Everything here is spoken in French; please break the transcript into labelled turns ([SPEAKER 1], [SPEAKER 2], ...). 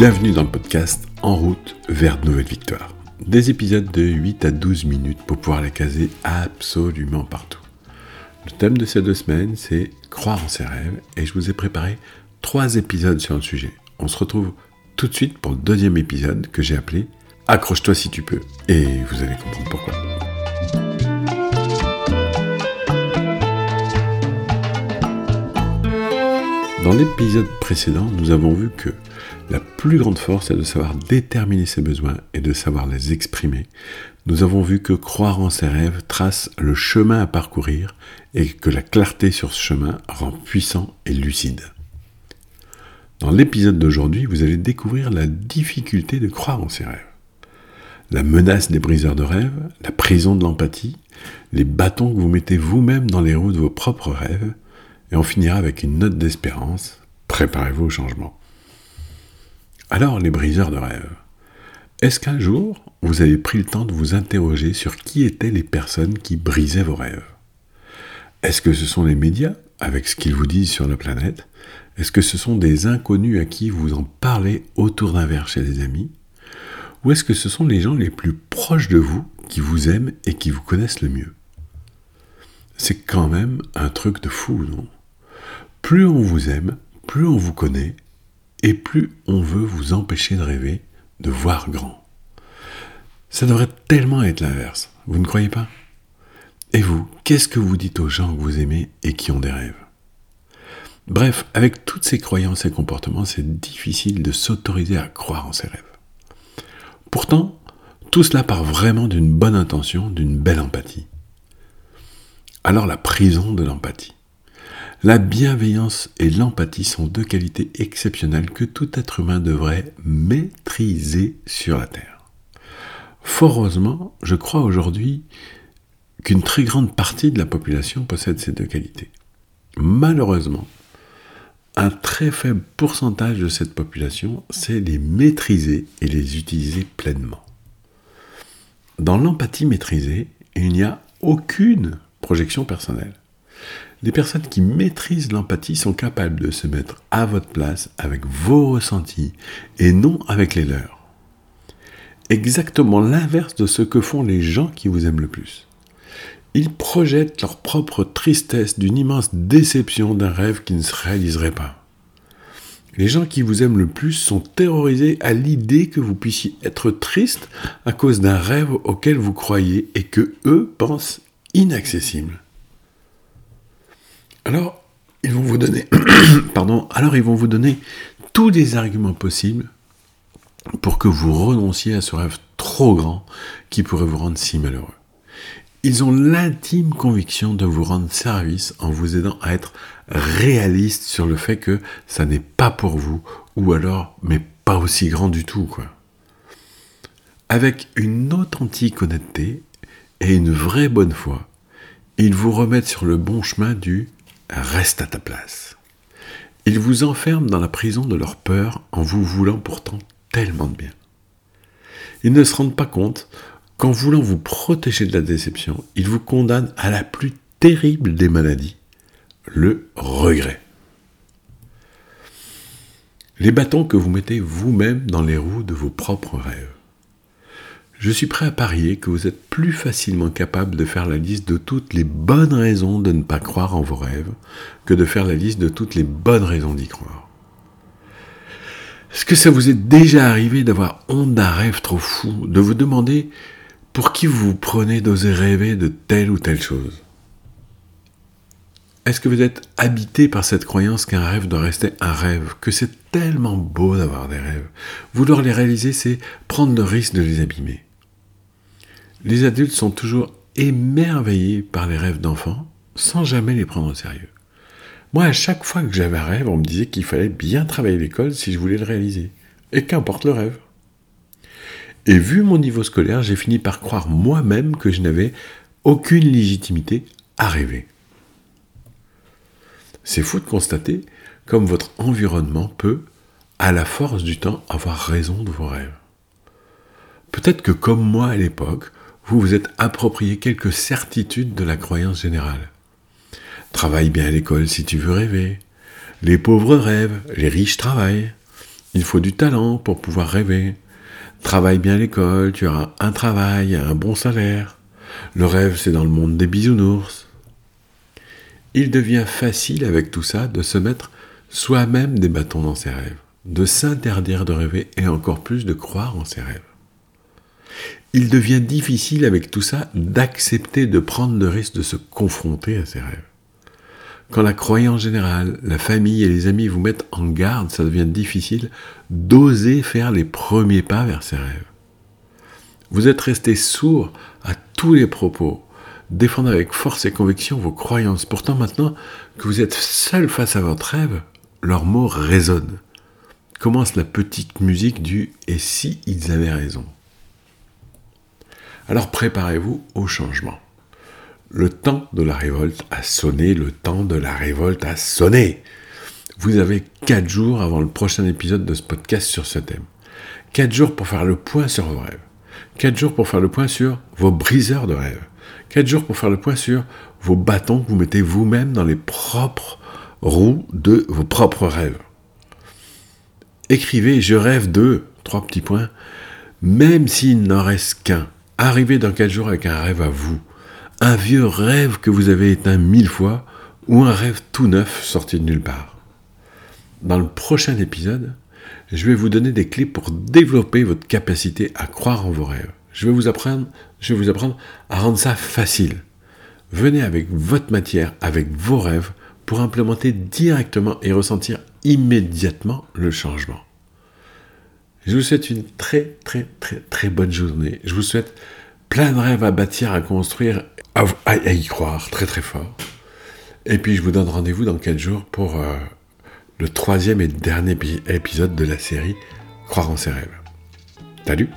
[SPEAKER 1] Bienvenue dans le podcast En route vers de nouvelles victoires. Des épisodes de 8 à 12 minutes pour pouvoir les caser absolument partout. Le thème de ces deux semaines, c'est croire en ses rêves et je vous ai préparé trois épisodes sur le sujet. On se retrouve tout de suite pour le deuxième épisode que j'ai appelé Accroche-toi si tu peux et vous allez comprendre pourquoi. Dans l'épisode précédent, nous avons vu que la plus grande force est de savoir déterminer ses besoins et de savoir les exprimer. Nous avons vu que croire en ses rêves trace le chemin à parcourir et que la clarté sur ce chemin rend puissant et lucide. Dans l'épisode d'aujourd'hui, vous allez découvrir la difficulté de croire en ses rêves. La menace des briseurs de rêves, la prison de l'empathie, les bâtons que vous mettez vous-même dans les roues de vos propres rêves, et on finira avec une note d'espérance. Préparez-vous au changement. Alors, les briseurs de rêves. Est-ce qu'un jour, vous avez pris le temps de vous interroger sur qui étaient les personnes qui brisaient vos rêves? Est-ce que ce sont les médias, avec ce qu'ils vous disent sur la planète? Est-ce que ce sont des inconnus à qui vous en parlez autour d'un verre chez des amis? Ou est-ce que ce sont les gens les plus proches de vous qui vous aiment et qui vous connaissent le mieux? C'est quand même un truc de fou, non? Plus on vous aime, plus on vous connaît, et plus on veut vous empêcher de rêver, de voir grand. Ça devrait tellement être l'inverse, vous ne croyez pas? Et vous, qu'est-ce que vous dites aux gens que vous aimez et qui ont des rêves? Bref, avec toutes ces croyances et comportements, c'est difficile de s'autoriser à croire en ses rêves. Pourtant, tout cela part vraiment d'une bonne intention, d'une belle empathie. Alors la prison de l'empathie. La bienveillance et l'empathie sont deux qualités exceptionnelles que tout être humain devrait maîtriser sur la Terre. Fort heureusement, je crois aujourd'hui qu'une très grande partie de la population possède ces deux qualités. Malheureusement, un très faible pourcentage de cette population sait les maîtriser et les utiliser pleinement. Dans l'empathie maîtrisée, il n'y a aucune projection personnelle. Les personnes qui maîtrisent l'empathie sont capables de se mettre à votre place avec vos ressentis et non avec les leurs. Exactement l'inverse de ce que font les gens qui vous aiment le plus. Ils projettent leur propre tristesse d'une immense déception d'un rêve qui ne se réaliserait pas. Les gens qui vous aiment le plus sont terrorisés à l'idée que vous puissiez être triste à cause d'un rêve auquel vous croyez et que eux pensent inaccessible. Alors, ils vont vous donner, pardon, alors ils vont vous donner tous les arguments possibles pour que vous renonciez à ce rêve trop grand qui pourrait vous rendre si malheureux. Ils ont l'intime conviction de vous rendre service en vous aidant à être réaliste sur le fait que ça n'est pas pour vous, ou alors, mais pas aussi grand du tout, quoi. Avec une authentique honnêteté et une vraie bonne foi, ils vous remettent sur le bon chemin du reste à ta place. Ils vous enferment dans la prison de leur peur en vous voulant pourtant tellement de bien. Ils ne se rendent pas compte qu'en voulant vous protéger de la déception, ils vous condamnent à la plus terrible des maladies, le regret. Les bâtons que vous mettez vous-même dans les roues de vos propres rêves. Je suis prêt à parier que vous êtes plus facilement capable de faire la liste de toutes les bonnes raisons de ne pas croire en vos rêves que de faire la liste de toutes les bonnes raisons d'y croire. Est-ce que ça vous est déjà arrivé d'avoir honte d'un rêve trop fou, de vous demander pour qui vous vous prenez d'oser rêver de telle ou telle chose? Est-ce que vous êtes habité par cette croyance qu'un rêve doit rester un rêve, que c'est tellement beau d'avoir des rêves? Vouloir les réaliser, c'est prendre le risque de les abîmer. Les adultes sont toujours émerveillés par les rêves d'enfants sans jamais les prendre au sérieux. Moi, à chaque fois que j'avais un rêve, on me disait qu'il fallait bien travailler l'école si je voulais le réaliser. Et qu'importe le rêve. Et vu mon niveau scolaire, j'ai fini par croire moi-même que je n'avais aucune légitimité à rêver. C'est fou de constater comme votre environnement peut, à la force du temps, avoir raison de vos rêves. Peut-être que comme moi à l'époque, vous vous êtes approprié quelques certitudes de la croyance générale. Travaille bien à l'école si tu veux rêver. Les pauvres rêvent, les riches travaillent. Il faut du talent pour pouvoir rêver. Travaille bien à l'école, tu auras un travail, un bon salaire. Le rêve, c'est dans le monde des bisounours. Il devient facile avec tout ça de se mettre soi-même des bâtons dans ses rêves, de s'interdire de rêver et encore plus de croire en ses rêves. Il devient difficile avec tout ça d'accepter de prendre le risque de se confronter à ses rêves. Quand la croyance générale, la famille et les amis vous mettent en garde, ça devient difficile d'oser faire les premiers pas vers ses rêves. Vous êtes resté sourd à tous les propos, défendant avec force et conviction vos croyances. Pourtant, maintenant que vous êtes seul face à votre rêve, leurs mots résonnent. Commence la petite musique du Et si ils avaient raison Alors préparez-vous au changement. Le temps de la révolte a sonné, le temps de la révolte a sonné. Vous avez 4 jours avant le prochain épisode de ce podcast sur ce thème. 4 jours pour faire le point sur vos rêves. 4 jours pour faire le point sur vos briseurs de rêves. 4 jours pour faire le point sur vos bâtons que vous mettez vous-même dans les propres roues de vos propres rêves. Écrivez Je rêve de, trois petits points, même s'il n'en reste qu'un. Arrivez dans 4 jours avec un rêve à vous un vieux rêve que vous avez éteint mille fois ou un rêve tout neuf sorti de nulle part. Dans le prochain épisode, je vais vous donner des clés pour développer votre capacité à croire en vos rêves. Je vais vous apprendre, je vais vous apprendre à rendre ça facile. Venez avec votre matière, avec vos rêves, pour implémenter directement et ressentir immédiatement le changement. Je vous souhaite une très très très très bonne journée. Je vous souhaite plein de rêves à bâtir, à construire à, y croire très très fort. Et puis je vous donne rendez-vous dans 4 jours pour euh, le troisième et dernier épisode de la série Croire en ses rêves. Salut